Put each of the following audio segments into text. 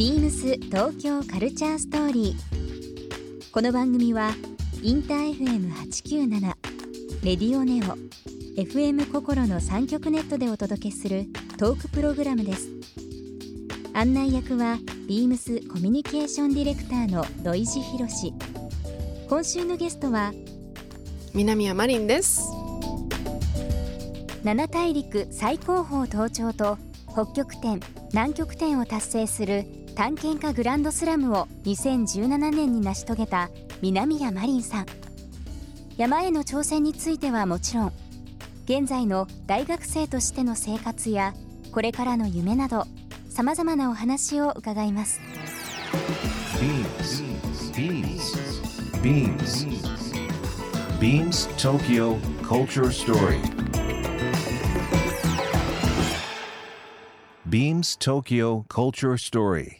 ビームス東京カルチャーストーリー。この番組はインター FM897 レディオネオ FM 心の三極ネットでお届けするトークプログラムです。案内役はビームスコミュニケーションディレクターの土井博志。今週のゲストは南山マリンです七大陸最高峰登頂と北極点南極点を達成する探検家グランドスラムを2017年に成し遂げた南谷マリンさん。山への挑戦についてはもちろん現在の大学生としての生活やこれからの夢などさまざまなお話を伺います。BeamsBeamsBeamsTokyo Culture Story. Beams Tokyo Culture Story.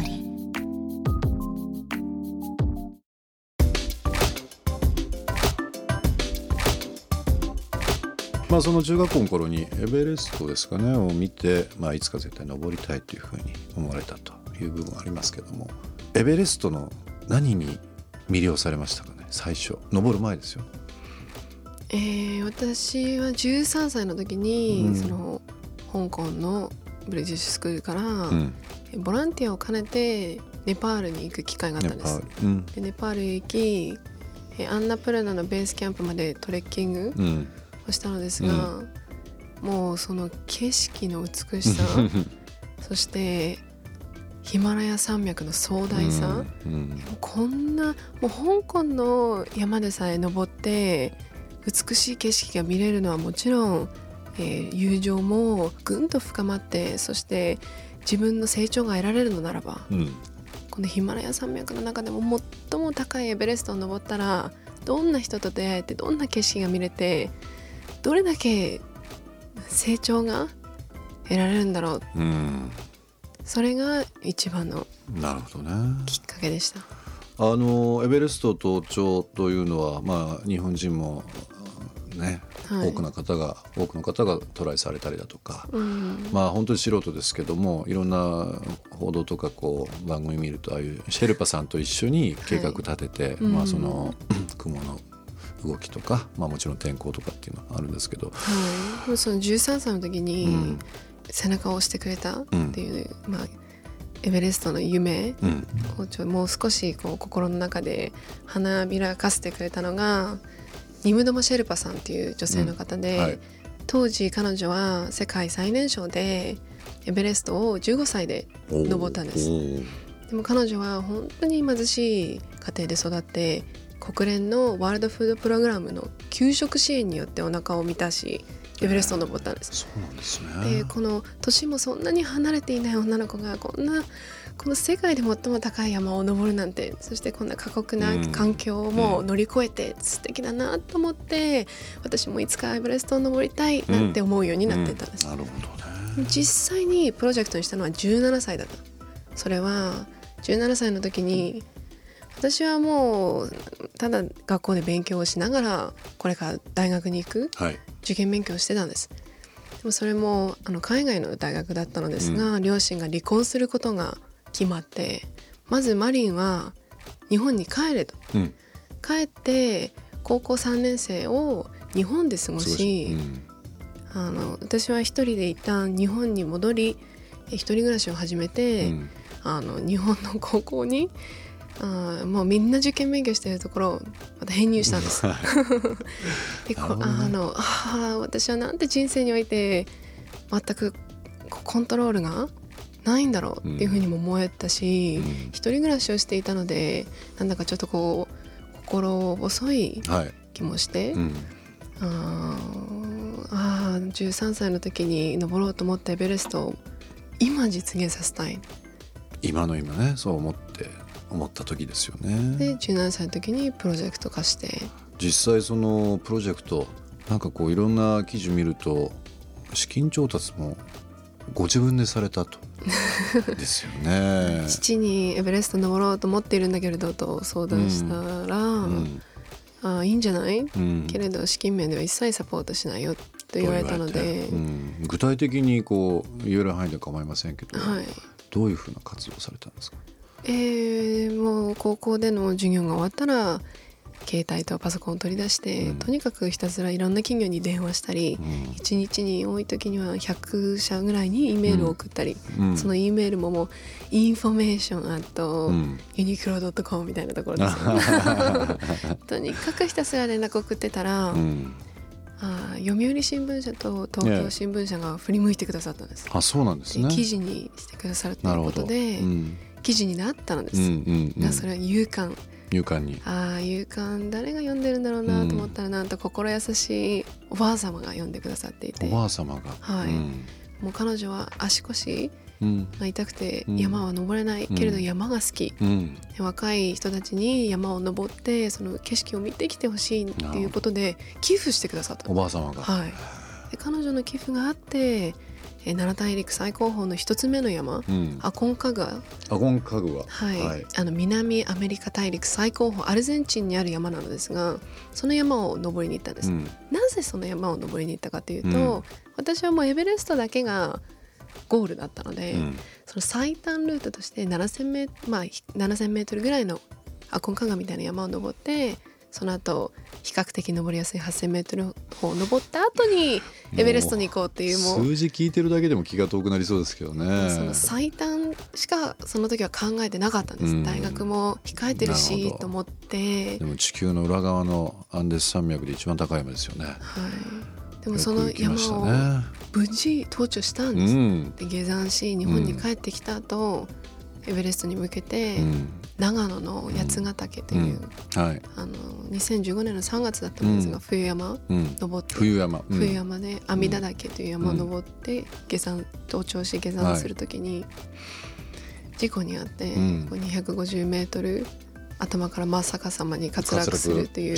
リー。あその中学校の頃にエベレストですかねを見て、まあ、いつか絶対登りたいというふうに思われたという部分ありますけども。エベレストの何に魅了されましたかね最初。登る前ですよ。えー、私は13歳の時に、うん。その香港のブリティッシュスクールから、うん、ボランティアを兼ねてネパールに行く機会があったんです。ネパール。うん。でネパールへ行きえーアンナプルナのベースキャンプまでトレッキングうんをしたのですが、もうその景色の美しさそしてヒマラヤ山脈の壮大さ、うん。うん。こんなもう香港の山でさえ登って美しい景色が見れるのはもちろん、えー友情もぐんと深まってそして自分の成長が得られるのならばうん。このヒマラヤ山脈の中でも最も高いエベレストを登ったらどんな人と出会えてどんな景色が見れてどれだけ成長が得られるんだろう。うんそれが一番のなるほどね。きっかけでした。あのエベレスト登頂というのはまあ日本人もね、はい。多くの方が多くの方がトライされたりだとか、うん。まあ本当に素人ですけどもいろんな報道とかこう番組見るとああいうシェルパさんと一緒に計画立てて、うん。まあその 雲の動きとか、まあ、もちろん天候とかっていうのはあるんですけど、はい、もうその13歳の時にうん。背中を押してくれたっていう、まあ、エベレストの夢うん。をちょもう少しこう心の中で花びらかせてくれたのがニムドマ・シェルパさんっていう女性の方で、はい。当時彼女は世界最年少でエベレストを15歳で登ったんです。でも彼女は本当に貧しい家庭で育って国連のワールドフードプログラムの給食支援によってお腹を満たしエベレストを登ったんです。そうなんですね。でこの年もそんなに離れていない女の子がこんなこの世界で最も高い山を登るなんてそしてこんな過酷な環境も乗り越えて素敵だなと思って私もいつかエベレストを登りたいなんて思うようになっていたんです。なるほどね。実際にプロジェクトにしたのは17歳だったそれは17歳の時に私はもうただ学校で勉強をしながらこれから大学に行くはい。受験勉強をしてたんです。でもそれもあの海外の大学だったのですが、両親が離婚することが決まってまずマリンは日本に帰れと。うん。帰って高校3年生を日本で過ごし、うん。あの私は一人で一旦日本に戻りえ一人暮らしを始めて、うん。あの日本の高校にあもうみんな受験勉強してるところまた編入したんです。でこあのあー私はなんて人生において全くコントロールがないんだろうっていうふうにも思えたし、うん一人暮らしをしていたのでなんだかちょっとこう心細いはい。気もして、うん。あーあー13歳の時に登ろうと思ったエベレストを今実現させたい今の今ねそう思って思った時ですよね。で17歳の時にプロジェクト化して。実際そのプロジェクトなんかこういろんな記事見ると資金調達もご自分でされたと。ですよね。父にエベレスト登ろうと思っているんだけれどと相談したら、うん。ああいいんじゃない、うん。けれど資金面では一切サポートしないよと言われたので。て、うん。具体的にこう言える範囲で構いませんけど、はい。どういうふうな活動をされたんですか？えーもう高校での授業が終わったら携帯とパソコンを取り出して、うん。とにかくひたすらいろんな企業に電話したり、うん。一日に多い時には100社ぐらいに E メールを送ったり、うん。その E メールももうインフォメーションあと、うん。ユニクロ .com みたいなところですよ。とにかくひたすら連絡送ってたら、うん。あー読売新聞社と東京新聞社が振り向いてくださったんです。あそうなんですね。で記事にしてくださるというなるほど。記事になったのです。うんうんそれは夕刊。夕刊に。ああ夕刊。誰が読んでるんだろうなと思ったら、なんと心優しいおばあ様が読んでくださっていて。おばあ様が。はい。うん。もう彼女は足腰うん。が痛くてうん。山は登れない、けれどうん山が好き、若い人たちに山を登ってその景色を見てきてほしいっていうことで寄付してくださった。おばあ様が。はい、で彼女の寄付があってえー七大陸最高峰の一つ目の山うん。アコンカガア。ゴンカグワ。はい、はい。あの南アメリカ大陸最高峰アルゼンチンにある山なのですがその山を登りに行ったんです、うん。なぜその山を登りに行ったかというと、うん。私はもうエベレストだけがゴールだったので、うん。その最短ルートとして7000メ,、まあ、7000メートルぐらいのアコンカガみたいな山を登ってその後比較的登りやすい8000メートル方を登った後にエベレストに行こうっていうもう数字聞いてるだけでも気が遠くなりそうですけどね。その最短しかその時は考えてなかったんです、うん大学も控えてるしと思ってでも地球の裏側のアンデス山脈で一番高い山ですよね。はい、でもその山をね。無事登頂したんうです、ん。で下山し日本に帰ってきた後、エベレストに向けて、うん。長野の八ヶ岳という、はい。あの2015年の3月だったんですが、うん冬山うん。登って冬山。うん冬山で阿弥陀岳という山を登って下山登頂し下山する時に事故に遭って、うんこう250メートル頭から真っ逆さまに滑落するという。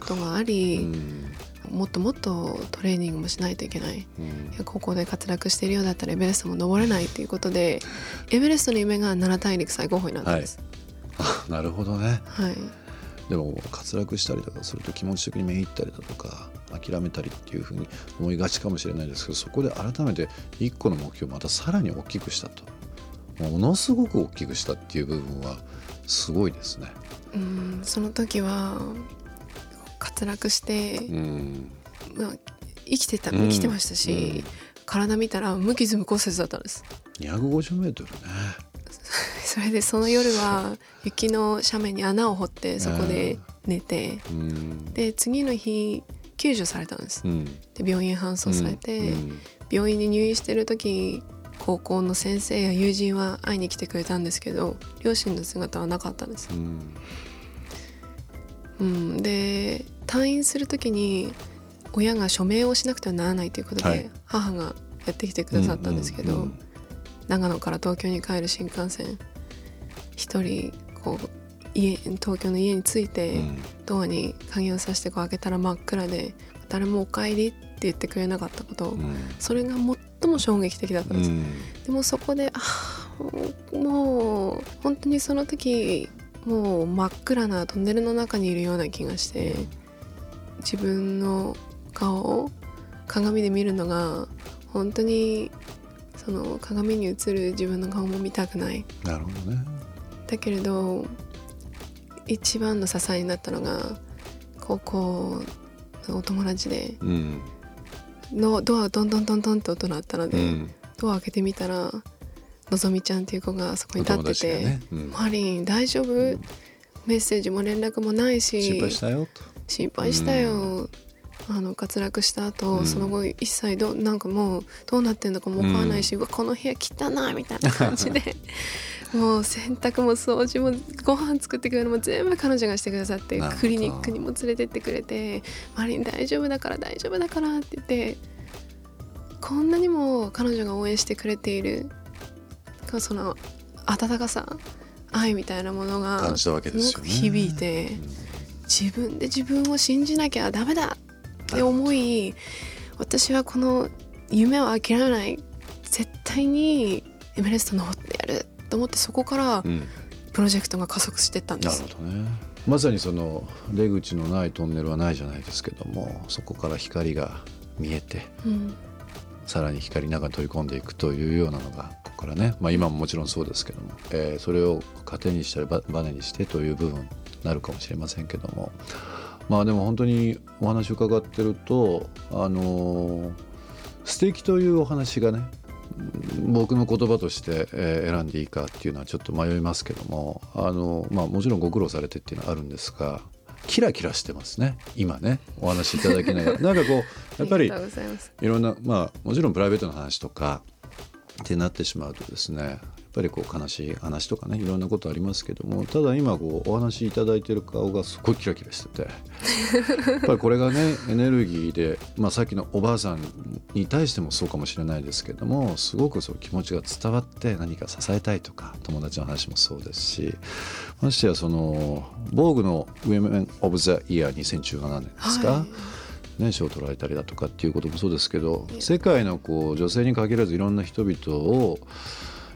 ことがあうり、ん。もっともっとトレーニングもしないといけないうんここで滑落しているようだったらエベレストも登れないということでエベレストの夢が七大陸最高峰になったんです。あ なるほどね。はい、でも滑落したりとかすると気持ち的にめいったりだとか諦めたりっていうふうに思いがちかもしれないですけどそこで改めて一個の目標をまたさらに大きくしたとものすごく大きくしたっていう部分はすごいですね。うんその時は滑落して、うん。まあ、生きてたうん。生きてましたし、体見たら無傷無骨折だったんです。250メートルね。それでその夜は雪の斜面に穴を掘ってそこで寝て、うん。で次の日救助されたんです。うん。で病院搬送されて、うん。病院に入院してる時高校の先生や友人は会いに来てくれたんですけど両親の姿はなかったんです。うん。うん、で退院する時に親が署名をしなくてはならないということで、はい。母がやってきてくださったんですけど、うんうん長野から東京に帰る新幹線一人こう家東京の家に着いて、うん。ドアに鍵をさしてこう開けたら真っ暗で誰も「お帰り」って言ってくれなかったこと、うん。それが最も衝撃的だったんです、うん。でもそこであーもう本当にその時もう真っ暗なトンネルの中にいるような気がして自分の顔を鏡で見るのが本当にその鏡に映る自分の顔も見たくない。なるほどね。だけれど一番の支えになったのが高校のお友達でうん。のドアがドンドンドンドンって音鳴ったので、うん。ドア開けてみたらのぞみちゃんっていう子がそこに立ってて「がねうん。マリン大丈夫？メッセージも連絡もないし心配したよと。心配したよ。あの滑落した後、うん。その後一切どうなんかもうどうなってんのかも分からないし、うわこの部屋汚いみたいな感じで。もう洗濯も掃除もご飯作ってくれるのも全部彼女がしてくださってクリニックにも連れてってくれて「マリン大丈夫だから大丈夫だから」って言ってこんなにも彼女が応援してくれているその温かさ愛みたいなものが感じたわけですよね。ごく響いて。自分で自分を信じなきゃダメだって思い私はこの夢を諦めない絶対にエベレスト登ってやると思ってそこからうん。プロジェクトが加速していったんでなるすほどね。まさにその出口のないトンネルはないじゃないですけどもそこから光が見えてうん。さらに光の中に取り込んでいくというようなのがからね、まあ、今ももちろんそうですけども、えーそれを糧にしたりばバネにしてという部分になるかもしれませんけども。まあでも本当にお話を伺ってるとあのー素敵というお話がねうん僕の言葉として、えー選んでいいかっていうのはちょっと迷いますけども。あの、まあ、もちろんご苦労されてっていうのはあるんですがキラキラしてますね。今ね。お話しいただきながら。なんかこうやっぱりいろんなまあもちろんプライベートの話とかってなってしまうとですねやっぱりこう悲しい話とかねいろんなことありますけどもただ今こうお話しいただいてる顔がすごいキラキラしてて やっぱりこれがねエネルギーで、まあ、さっきのおばあさんに対してもそうかもしれないですけどもすごくそう気持ちが伝わって何か支えたいとか友達の話もそうですしましてやその防具の「Women of the Year」2017年ですか、はいね、賞を取られたりだとかっていうこともそうですけど世界のこう女性に限らずいろんな人々を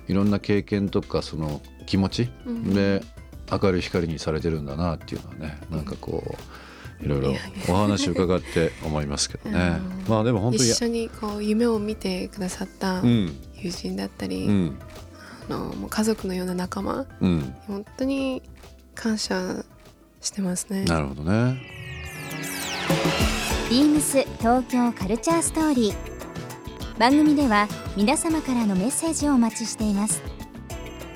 いろんな経験とかその気持ちうん。で明るい光にされてるんだなっていうのはねなんかこういろいろお話伺って思いますけどね。うん。まあでも本当に一緒にこう夢を見てくださったうん。友人だったり、うん。あのもう家族のような仲間うん。本当に感謝してますね。なるほどねビームス東京カルチャーストーリー。番組では皆様からのメッセージをお待ちしています。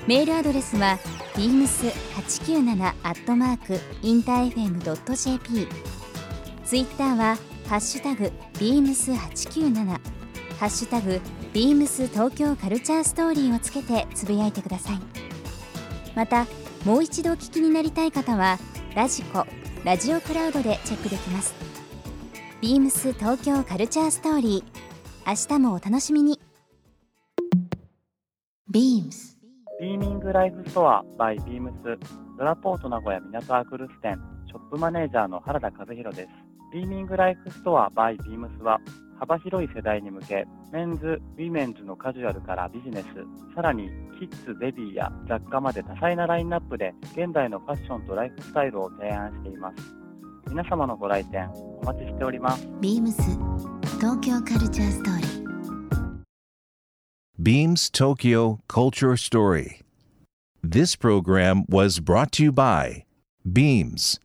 メールアドレスは beams897 アットマークインター FM.jp ツイッターはハッシュタグ beams897 ハッシュタグ beams 東京カルチャーストーリーをつけてつぶやいてください。またもう一度お聞きになりたい方はラジコラジオクラウドでチェックできます。ビームス東京カルチャーストーリー。明日もお楽しみに。beams ビーミングライフストア by ビームス。ドラポート名古屋港アクルス店ショップマネージャーの原田和弘です。ビーミングライフストア by ビームスは幅広い世代に向けメンズ、ウィメンズのカジュアルからビジネス、さらにキッズ、ベビーや雑貨まで多彩なラインナップで現代のファッションとライフスタイルを提案しています。皆様のご来店お待ちしております。 beams 東京カルチャーストーリー Beams Tokyo Culture Story. This program was brought to you by Beams.